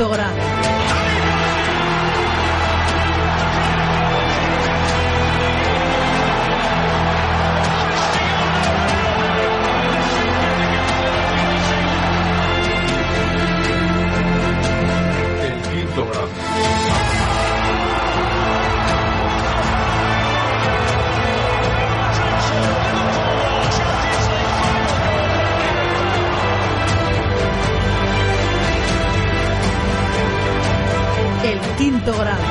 El quinto grado.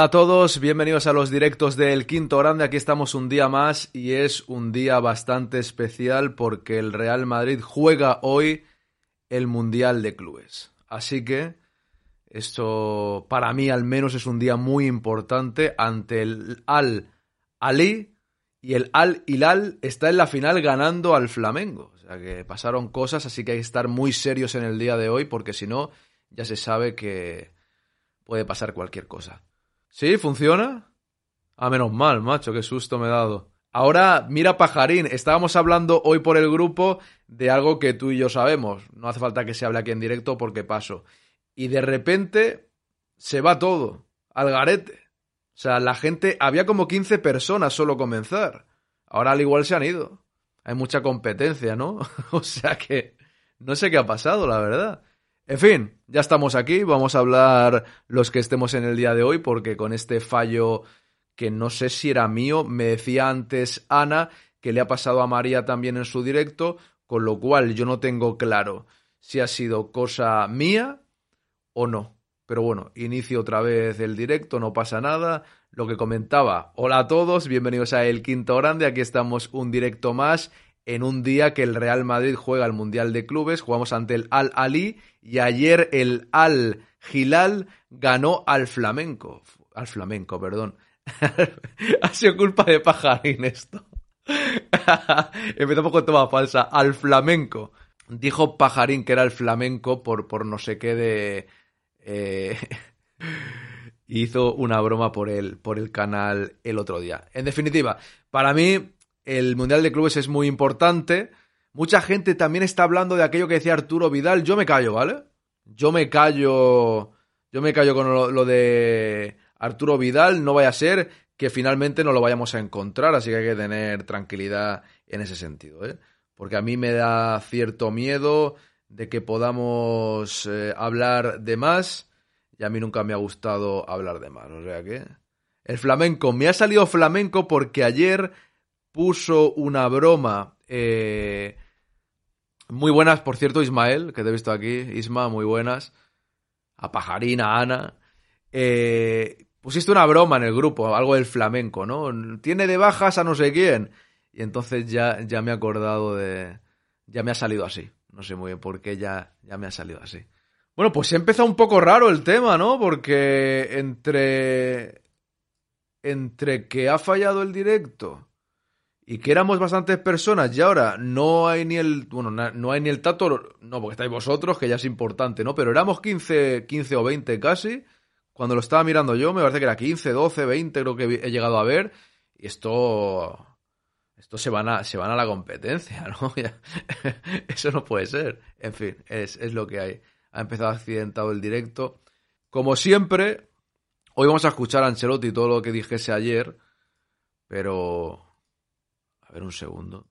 Hola a todos, bienvenidos a los directos del Quinto Grande. Aquí estamos un día más y es un día bastante especial porque el Real Madrid juega hoy el Mundial de Clubes. Así que esto para mí al menos es un día muy importante ante el Al Ali y el Al Hilal está en la final ganando al Flamengo. O sea que pasaron cosas, así que hay que estar muy serios en el día de hoy porque si no ya se sabe que puede pasar cualquier cosa. ¿Sí? ¿Funciona? Ah, menos mal, macho, qué susto me he dado. Ahora, mira, pajarín, estábamos hablando hoy por el grupo de algo que tú y yo sabemos. No hace falta que se hable aquí en directo porque paso. Y de repente se va todo al garete. O sea, la gente, había como 15 personas solo comenzar. Ahora al igual se han ido. Hay mucha competencia, ¿no? o sea que no sé qué ha pasado, la verdad. En fin, ya estamos aquí, vamos a hablar los que estemos en el día de hoy, porque con este fallo que no sé si era mío, me decía antes Ana que le ha pasado a María también en su directo, con lo cual yo no tengo claro si ha sido cosa mía o no. Pero bueno, inicio otra vez el directo, no pasa nada. Lo que comentaba, hola a todos, bienvenidos a El Quinto Grande, aquí estamos un directo más en un día que el Real Madrid juega el Mundial de Clubes, jugamos ante el Al Ali y ayer el Al Hilal ganó al Flamenco, al Flamenco, perdón. ha sido culpa de Pajarín esto. Empezamos con toma falsa, al Flamenco. Dijo Pajarín que era el flamenco por, por no sé qué de... eh, hizo una broma por el, por el canal el otro día. En definitiva, para mí el Mundial de Clubes es muy importante. Mucha gente también está hablando de aquello que decía Arturo Vidal. Yo me callo, ¿vale? Yo me callo. Yo me callo con lo, de Arturo Vidal. No vaya a ser que finalmente no lo vayamos a encontrar. Así que hay que tener tranquilidad en ese sentido, ¿eh? Porque a mí me da cierto miedo de que podamos eh, hablar de más. Y a mí nunca me ha gustado hablar de más. O sea que. El flamenco. Me ha salido flamenco porque ayer puso una broma. eh, muy buenas, por cierto, Ismael, que te he visto aquí. Isma, muy buenas. A Pajarina, a Ana. Eh, pusiste una broma en el grupo, algo del flamenco, ¿no? Tiene de bajas a no sé quién. Y entonces ya, ya me he acordado de. Ya me ha salido así. No sé muy bien por qué ya, ya me ha salido así. Bueno, pues he empezado un poco raro el tema, ¿no? Porque entre. Entre que ha fallado el directo y que éramos bastantes personas y ahora no hay ni el. Bueno, no hay ni el tato. No, porque estáis vosotros, que ya es importante, ¿no? Pero éramos 15, 15 o 20 casi. Cuando lo estaba mirando yo, me parece que era 15, 12, 20, creo que he llegado a ver. Y esto. Esto se van a, se van a la competencia, ¿no? Eso no puede ser. En fin, es, es lo que hay. Ha empezado accidentado el directo. Como siempre, Hoy vamos a escuchar a Ancelotti todo lo que dijese ayer, pero... A ver un segundo.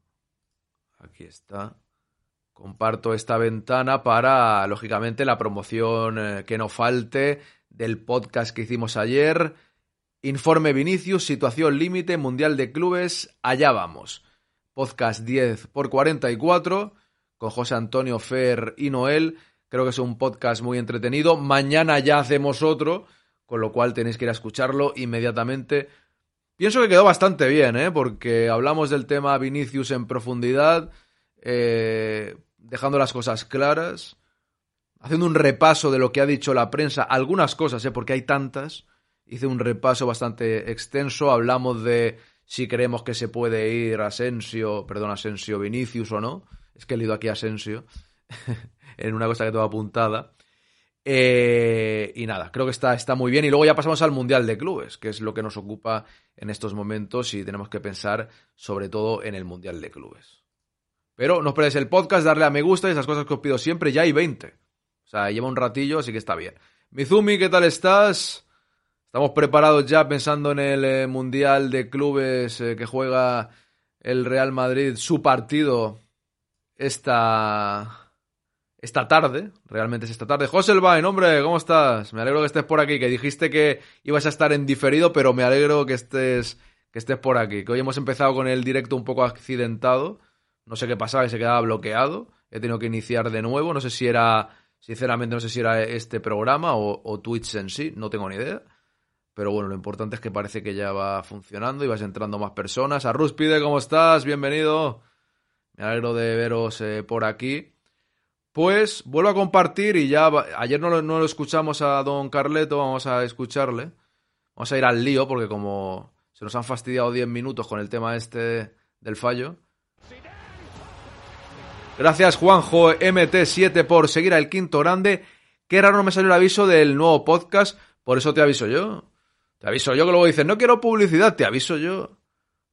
Aquí está. Comparto esta ventana para, lógicamente, la promoción eh, que no falte del podcast que hicimos ayer. Informe Vinicius, situación límite, Mundial de Clubes, allá vamos. Podcast 10 por 44 con José Antonio Fer y Noel. Creo que es un podcast muy entretenido. Mañana ya hacemos otro, con lo cual tenéis que ir a escucharlo inmediatamente. Pienso que quedó bastante bien, ¿eh? porque hablamos del tema Vinicius en profundidad, eh, dejando las cosas claras, haciendo un repaso de lo que ha dicho la prensa, algunas cosas, ¿eh? porque hay tantas. Hice un repaso bastante extenso, hablamos de si creemos que se puede ir Asensio, perdón, Asensio Vinicius o no. Es que he leído aquí Asensio en una cosa que tengo apuntada. Eh, y nada, creo que está, está muy bien. Y luego ya pasamos al Mundial de Clubes, que es lo que nos ocupa en estos momentos y tenemos que pensar sobre todo en el Mundial de Clubes. Pero no os perdáis el podcast, darle a me gusta y esas cosas que os pido siempre. Ya hay 20. O sea, lleva un ratillo, así que está bien. Mizumi, ¿qué tal estás? Estamos preparados ya pensando en el eh, Mundial de Clubes eh, que juega el Real Madrid, su partido esta, esta tarde. Realmente es esta tarde. José Elbain, hombre, ¿cómo estás? Me alegro que estés por aquí, que dijiste que ibas a estar en diferido, pero me alegro que estés, que estés por aquí. Que hoy hemos empezado con el directo un poco accidentado. No sé qué pasaba, que se quedaba bloqueado. He tenido que iniciar de nuevo. No sé si era, sinceramente, no sé si era este programa o, o Twitch en sí, no tengo ni idea. Pero bueno, lo importante es que parece que ya va funcionando y vas entrando más personas. A Ruspide, ¿cómo estás? Bienvenido. Me alegro de veros eh, por aquí. Pues vuelvo a compartir y ya ayer no lo, no lo escuchamos a don Carleto, vamos a escucharle. Vamos a ir al lío porque como se nos han fastidiado 10 minutos con el tema este del fallo. Gracias Juanjo MT7 por seguir al quinto grande. Qué raro no me salió el aviso del nuevo podcast, por eso te aviso yo. Te aviso yo que luego dices, no quiero publicidad, te aviso yo.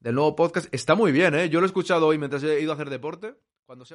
Del nuevo podcast. Está muy bien, ¿eh? Yo lo he escuchado hoy mientras he ido a hacer deporte. Cuando se